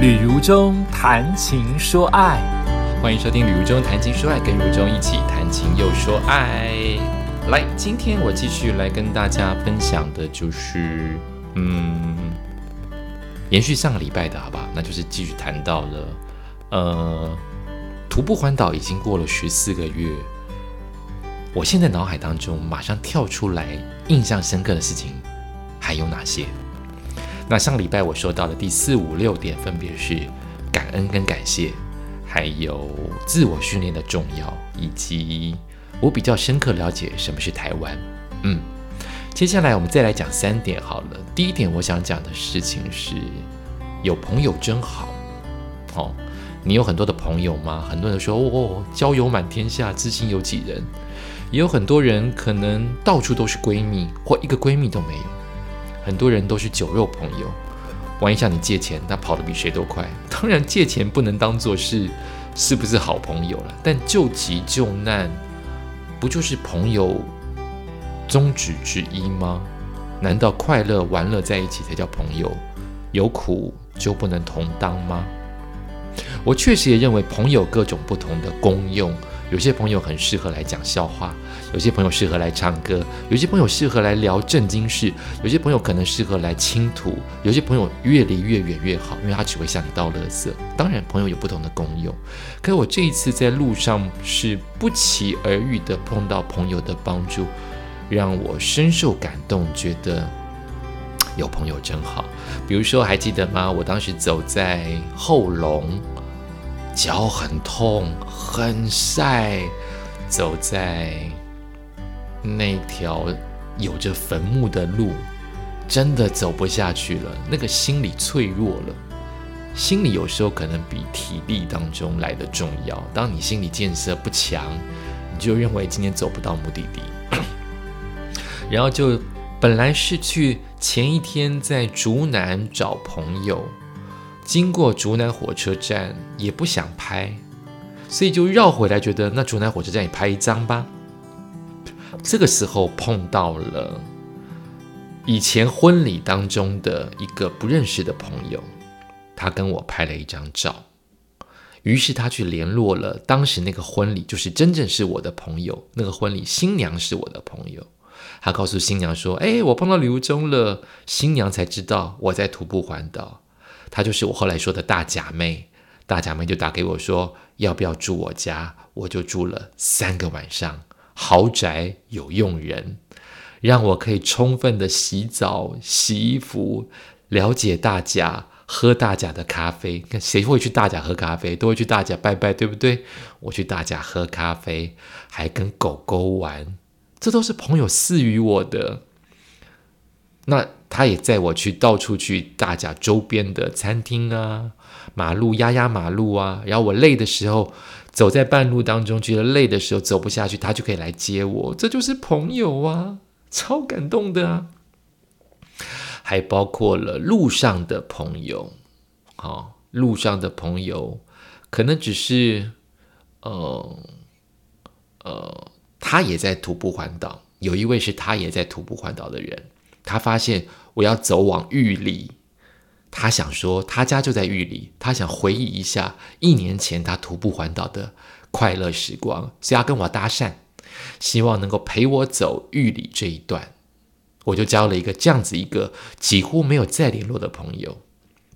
旅如中谈情说爱，欢迎收听《旅如中谈情说爱》，跟如中一起谈情又说爱。来，今天我继续来跟大家分享的就是，嗯，延续上个礼拜的好吧？那就是继续谈到了，呃，徒步环岛已经过了十四个月，我现在脑海当中马上跳出来印象深刻的事情还有哪些？那上礼拜我说到的第四五六点，分别是感恩跟感谢，还有自我训练的重要，以及我比较深刻了解什么是台湾。嗯，接下来我们再来讲三点好了。第一点，我想讲的事情是有朋友真好。哦，你有很多的朋友吗？很多人说哦，交友满天下，知心有几人？也有很多人可能到处都是闺蜜，或一个闺蜜都没有。很多人都是酒肉朋友，万一向你借钱，他跑得比谁都快。当然，借钱不能当做是是不是好朋友了，但救急救难，不就是朋友宗旨之一吗？难道快乐玩乐在一起才叫朋友？有苦就不能同当吗？我确实也认为朋友各种不同的功用。有些朋友很适合来讲笑话，有些朋友适合来唱歌，有些朋友适合来聊正经事，有些朋友可能适合来倾吐，有些朋友越离越远越好，因为他只会向你倒垃圾。当然，朋友有不同的功用，可我这一次在路上是不期而遇的碰到朋友的帮助，让我深受感动，觉得有朋友真好。比如说，还记得吗？我当时走在后龙。脚很痛，很晒，走在那条有着坟墓的路，真的走不下去了。那个心理脆弱了，心理有时候可能比体力当中来的重要。当你心理建设不强，你就认为今天走不到目的地，然后就本来是去前一天在竹南找朋友。经过竹南火车站也不想拍，所以就绕回来，觉得那竹南火车站也拍一张吧。这个时候碰到了以前婚礼当中的一个不认识的朋友，他跟我拍了一张照，于是他去联络了当时那个婚礼，就是真正是我的朋友，那个婚礼新娘是我的朋友，他告诉新娘说：“哎，我碰到刘忠了。”新娘才知道我在徒步环岛。她就是我后来说的大假妹，大假妹就打给我说要不要住我家，我就住了三个晚上，豪宅有佣人，让我可以充分的洗澡、洗衣服，了解大甲，喝大甲的咖啡。看谁会去大甲喝咖啡，都会去大甲拜拜，对不对？我去大甲喝咖啡，还跟狗狗玩，这都是朋友赐予我的。那。他也载我去到处去大甲周边的餐厅啊，马路压压马路啊，然后我累的时候，走在半路当中，觉得累的时候走不下去，他就可以来接我，这就是朋友啊，超感动的啊！还包括了路上的朋友，好，路上的朋友可能只是，呃呃，他也在徒步环岛，有一位是他也在徒步环岛的人。他发现我要走往玉里，他想说他家就在玉里，他想回忆一下一年前他徒步环岛的快乐时光，所以要跟我搭讪，希望能够陪我走玉里这一段。我就交了一个这样子一个几乎没有再联络的朋友，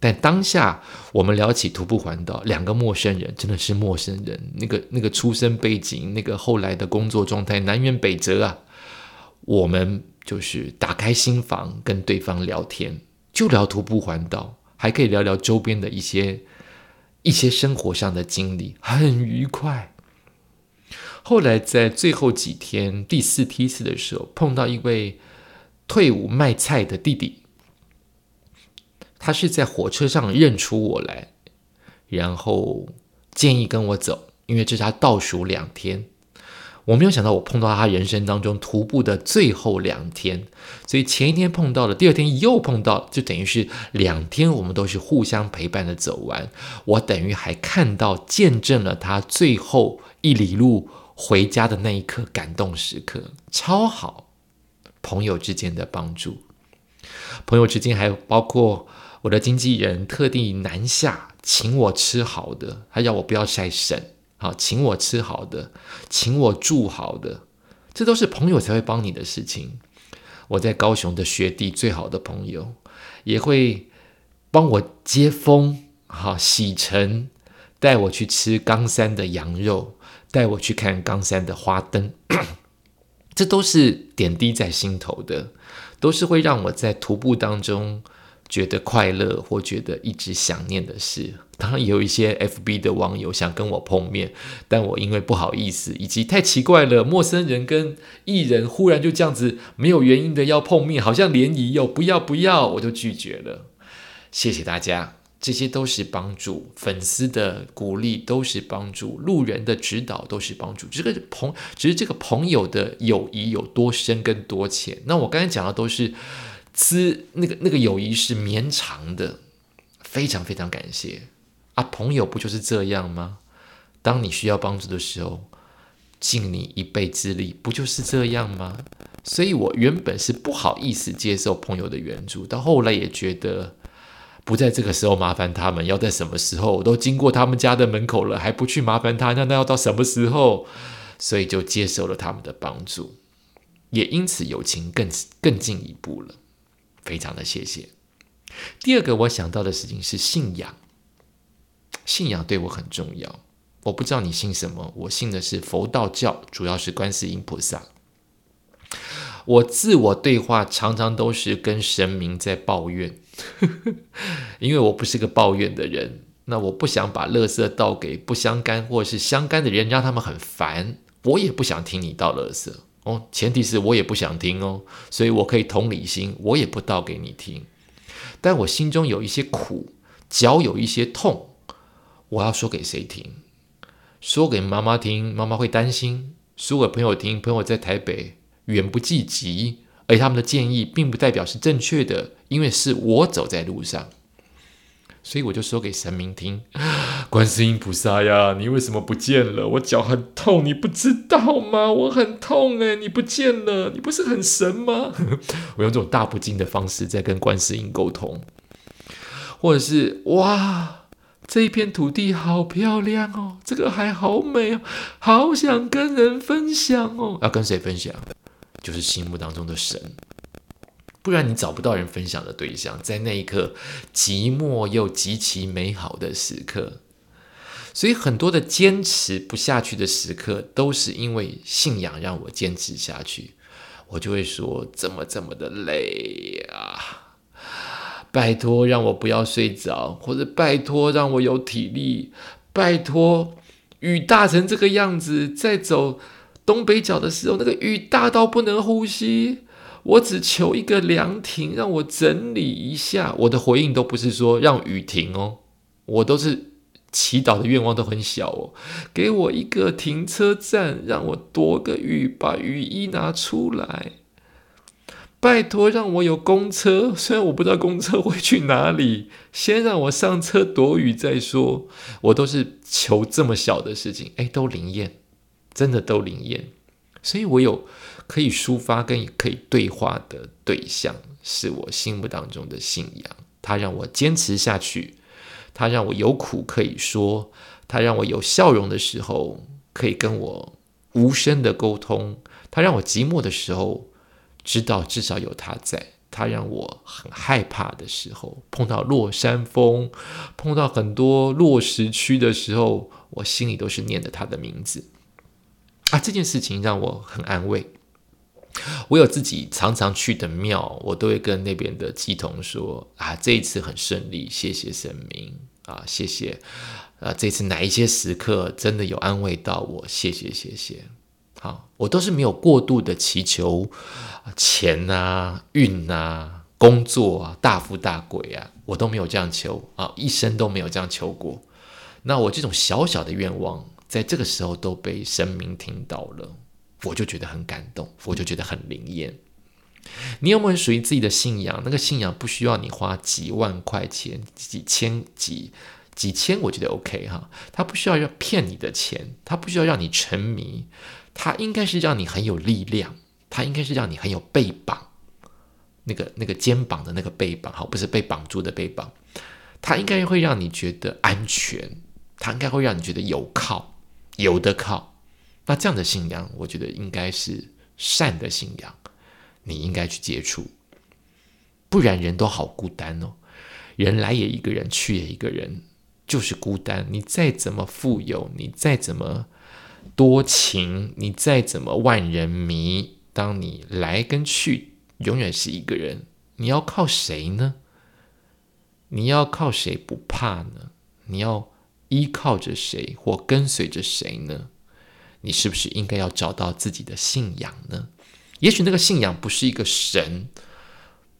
但当下我们聊起徒步环岛，两个陌生人真的是陌生人，那个那个出生背景，那个后来的工作状态，南辕北辙啊，我们。就是打开心房跟对方聊天，就聊徒步环岛，还可以聊聊周边的一些一些生活上的经历，很愉快。后来在最后几天第四梯次的时候，碰到一位退伍卖菜的弟弟，他是在火车上认出我来，然后建议跟我走，因为这是他倒数两天。我没有想到，我碰到他人生当中徒步的最后两天，所以前一天碰到了，第二天又碰到，就等于是两天，我们都是互相陪伴的走完。我等于还看到、见证了他最后一里路回家的那一刻感动时刻，超好。朋友之间的帮助，朋友之间还有包括我的经纪人特地南下请我吃好的，他要我不要晒肾，好，请我吃好的，请我住好的，这都是朋友才会帮你的事情。我在高雄的学弟最好的朋友也会帮我接风，好洗尘，带我去吃冈山的羊肉，带我去看冈山的花灯，这都是点滴在心头的，都是会让我在徒步当中。觉得快乐或觉得一直想念的事，当然也有一些 FB 的网友想跟我碰面，但我因为不好意思，以及太奇怪了，陌生人跟艺人忽然就这样子没有原因的要碰面，好像联谊哟，不要不要，我就拒绝了。谢谢大家，这些都是帮助，粉丝的鼓励都是帮助，路人的指导都是帮助。这个朋，只是这个朋友的友谊有多深跟多浅。那我刚才讲的都是。资那个那个友谊是绵长的，非常非常感谢啊！朋友不就是这样吗？当你需要帮助的时候，尽你一臂之力，不就是这样吗？所以我原本是不好意思接受朋友的援助，到后来也觉得不在这个时候麻烦他们，要在什么时候？我都经过他们家的门口了，还不去麻烦他，那那要到什么时候？所以就接受了他们的帮助，也因此友情更更进一步了。非常的谢谢。第二个我想到的事情是信仰，信仰对我很重要。我不知道你信什么，我信的是佛道教，主要是观世音菩萨。我自我对话常常都是跟神明在抱怨，因为我不是个抱怨的人。那我不想把垃圾倒给不相干或是相干的人，让他们很烦。我也不想听你倒垃圾。哦，前提是我也不想听哦，所以我可以同理心，我也不道给你听。但我心中有一些苦，脚有一些痛，我要说给谁听？说给妈妈听，妈妈会担心；说给朋友听，朋友在台北远不济急，而他们的建议并不代表是正确的，因为是我走在路上。所以我就说给神明听，观世音菩萨呀，你为什么不见了？我脚很痛，你不知道吗？我很痛诶，你不见了，你不是很神吗？我用这种大不敬的方式在跟观世音沟通，或者是哇，这一片土地好漂亮哦，这个海好美哦，好想跟人分享哦。要跟谁分享？就是心目当中的神。不然你找不到人分享的对象，在那一刻寂寞又极其美好的时刻，所以很多的坚持不下去的时刻，都是因为信仰让我坚持下去。我就会说：怎么这么的累啊？拜托让我不要睡着，或者拜托让我有体力，拜托雨大成这个样子，在走东北角的时候，那个雨大到不能呼吸。我只求一个凉亭，让我整理一下。我的回应都不是说让雨停哦，我都是祈祷的愿望都很小哦。给我一个停车站，让我躲个雨，把雨衣拿出来。拜托，让我有公车，虽然我不知道公车会去哪里，先让我上车躲雨再说。我都是求这么小的事情，哎，都灵验，真的都灵验。所以我有。可以抒发跟可以对话的对象，是我心目当中的信仰。他让我坚持下去，他让我有苦可以说，他让我有笑容的时候可以跟我无声的沟通，他让我寂寞的时候知道至少有他在。他让我很害怕的时候，碰到落山风，碰到很多落石区的时候，我心里都是念着他的名字啊。这件事情让我很安慰。我有自己常常去的庙，我都会跟那边的祭童说：“啊，这一次很顺利，谢谢神明啊，谢谢啊，这次哪一些时刻真的有安慰到我，谢谢谢谢。”好，我都是没有过度的祈求钱啊、运啊、工作啊、大富大贵啊，我都没有这样求啊，一生都没有这样求过。那我这种小小的愿望，在这个时候都被神明听到了。我就觉得很感动，我就觉得很灵验。你有没有属于自己的信仰？那个信仰不需要你花几万块钱、几千、几几千，我觉得 OK 哈。他不需要要骗你的钱，他不需要让你沉迷，他应该是让你很有力量，他应该是让你很有背膀。那个那个肩膀的那个背膀，好，不是被绑住的背膀，它应该会让你觉得安全，它应该会让你觉得有靠，有的靠。那这样的信仰，我觉得应该是善的信仰，你应该去接触，不然人都好孤单哦。人来也一个人，去也一个人，就是孤单。你再怎么富有，你再怎么多情，你再怎么万人迷，当你来跟去永远是一个人，你要靠谁呢？你要靠谁不怕呢？你要依靠着谁或跟随着谁呢？你是不是应该要找到自己的信仰呢？也许那个信仰不是一个神。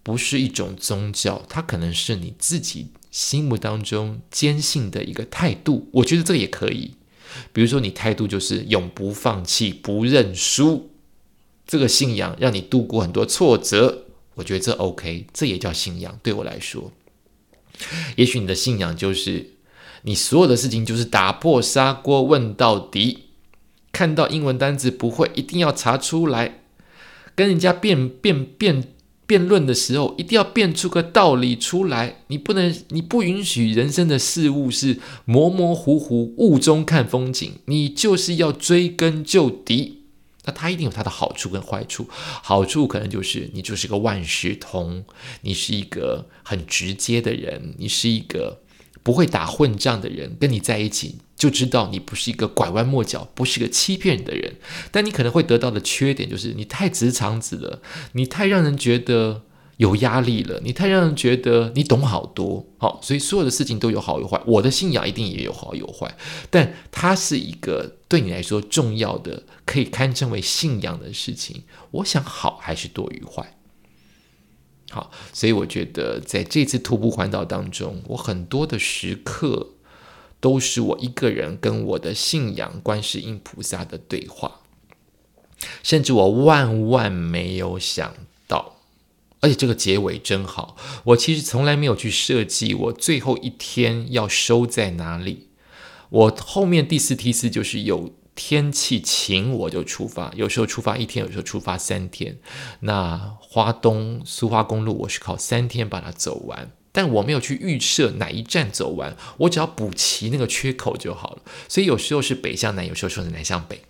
不是一种宗教，它可能是你自己心目当中坚信的一个态度。我觉得这个也可以。比如说，你态度就是永不放弃、不认输，这个信仰让你度过很多挫折。我觉得这 OK，这也叫信仰。对我来说，也许你的信仰就是你所有的事情就是打破砂锅问到底，看到英文单词不会，一定要查出来，跟人家辩辩辩。辩论的时候，一定要辩出个道理出来。你不能，你不允许人生的事物是模模糊糊，雾中看风景。你就是要追根究底。那它一定有它的好处跟坏处。好处可能就是你就是个万事通，你是一个很直接的人，你是一个不会打混账的人，跟你在一起。就知道你不是一个拐弯抹角、不是个欺骗人的人，但你可能会得到的缺点就是你太直肠子了，你太让人觉得有压力了，你太让人觉得你懂好多。好，所以所有的事情都有好有坏，我的信仰一定也有好有坏，但它是一个对你来说重要的，可以堪称为信仰的事情。我想好还是多于坏。好，所以我觉得在这次徒步环岛当中，我很多的时刻。都是我一个人跟我的信仰观世音菩萨的对话，甚至我万万没有想到，而且这个结尾真好。我其实从来没有去设计我最后一天要收在哪里。我后面第四梯次就是有天气晴我就出发，有时候出发一天，有时候出发三天。那花东苏花公路我是靠三天把它走完。但我没有去预设哪一站走完，我只要补齐那个缺口就好了。所以有时候是北向南，有时候是南向北。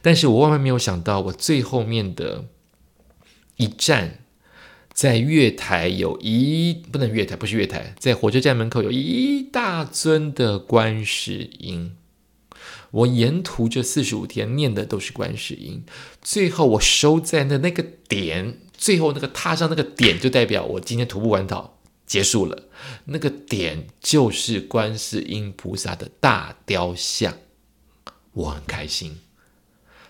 但是我万万没有想到，我最后面的一站，在月台有一不能月台不是月台，在火车站门口有一大尊的观世音。我沿途这四十五天念的都是观世音，最后我收在那那个点。最后那个踏上那个点，就代表我今天徒步完岛结束了。那个点就是观世音菩萨的大雕像，我很开心。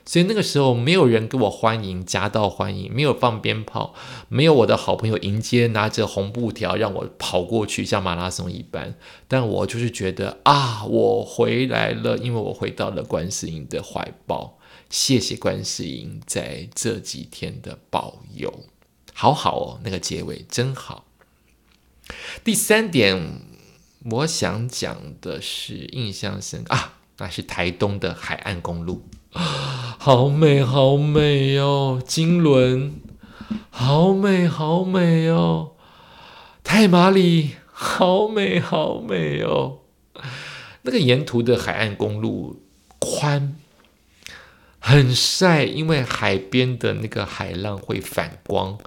所以那个时候没有人给我欢迎，夹道欢迎，没有放鞭炮，没有我的好朋友迎接，拿着红布条让我跑过去，像马拉松一般。但我就是觉得啊，我回来了，因为我回到了观世音的怀抱。谢谢观世音在这几天的保佑，好好哦，那个结尾真好。第三点，我想讲的是印象深啊，那是台东的海岸公路，啊好美好美哦，金轮，好美好美哦，太马里，好美好美哦，那个沿途的海岸公路宽。很晒，因为海边的那个海浪会反光，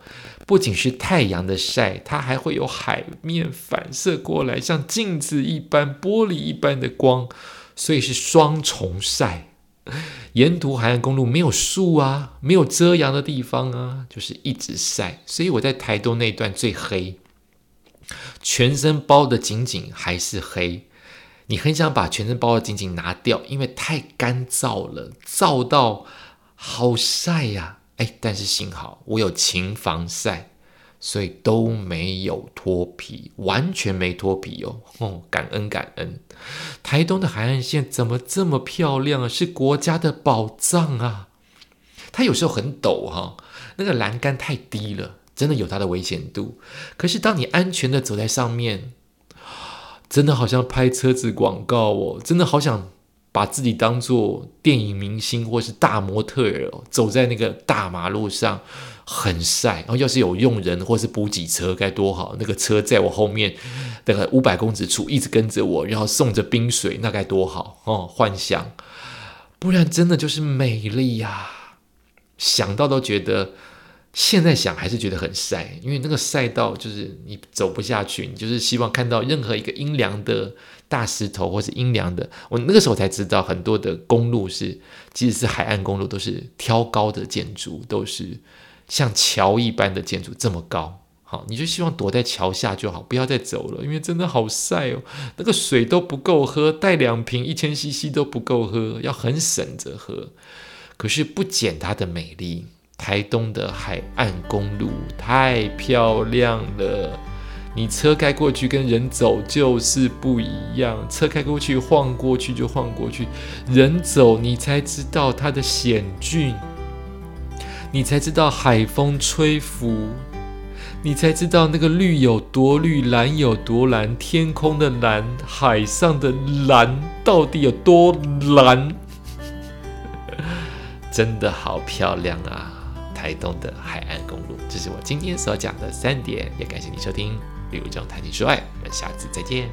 不仅是太阳的晒，它还会有海面反射过来，像镜子一般、玻璃一般的光，所以是双重晒。沿途海岸公路没有树啊，没有遮阳的地方啊，就是一直晒。所以我在台东那段最黑，全身包的紧紧还是黑。你很想把全身包的紧紧拿掉，因为太干燥了，燥到好晒呀！哎，但是幸好我有勤防晒，所以都没有脱皮，完全没脱皮哦。哦，感恩感恩！台东的海岸线怎么这么漂亮啊？是国家的宝藏啊！它有时候很陡哈，那个栏杆太低了，真的有它的危险度。可是当你安全的走在上面，真的好像拍车子广告哦，真的好想把自己当做电影明星或是大模特儿哦，走在那个大马路上，很晒。然后要是有用人或是补给车该多好，那个车在我后面大概五百公尺处一直跟着我，然后送着冰水，那该多好哦！幻想，不然真的就是美丽呀，想到都觉得。现在想还是觉得很晒，因为那个赛道就是你走不下去，你就是希望看到任何一个阴凉的大石头或是阴凉的。我那个时候才知道，很多的公路是，即使是海岸公路，都是挑高的建筑，都是像桥一般的建筑这么高。好，你就希望躲在桥下就好，不要再走了，因为真的好晒哦。那个水都不够喝，带两瓶一千 CC 都不够喝，要很省着喝。可是不减它的美丽。台东的海岸公路太漂亮了，你车开过去跟人走就是不一样。车开过去晃过去就晃过去，人走你才知道它的险峻，你才知道海风吹拂，你才知道那个绿有多绿，蓝有多蓝，天空的蓝，海上的蓝到底有多蓝？真的好漂亮啊！台东的海岸公路，这是我今天所讲的三点，也感谢你收听《旅游中谈情说爱》，我们下次再见。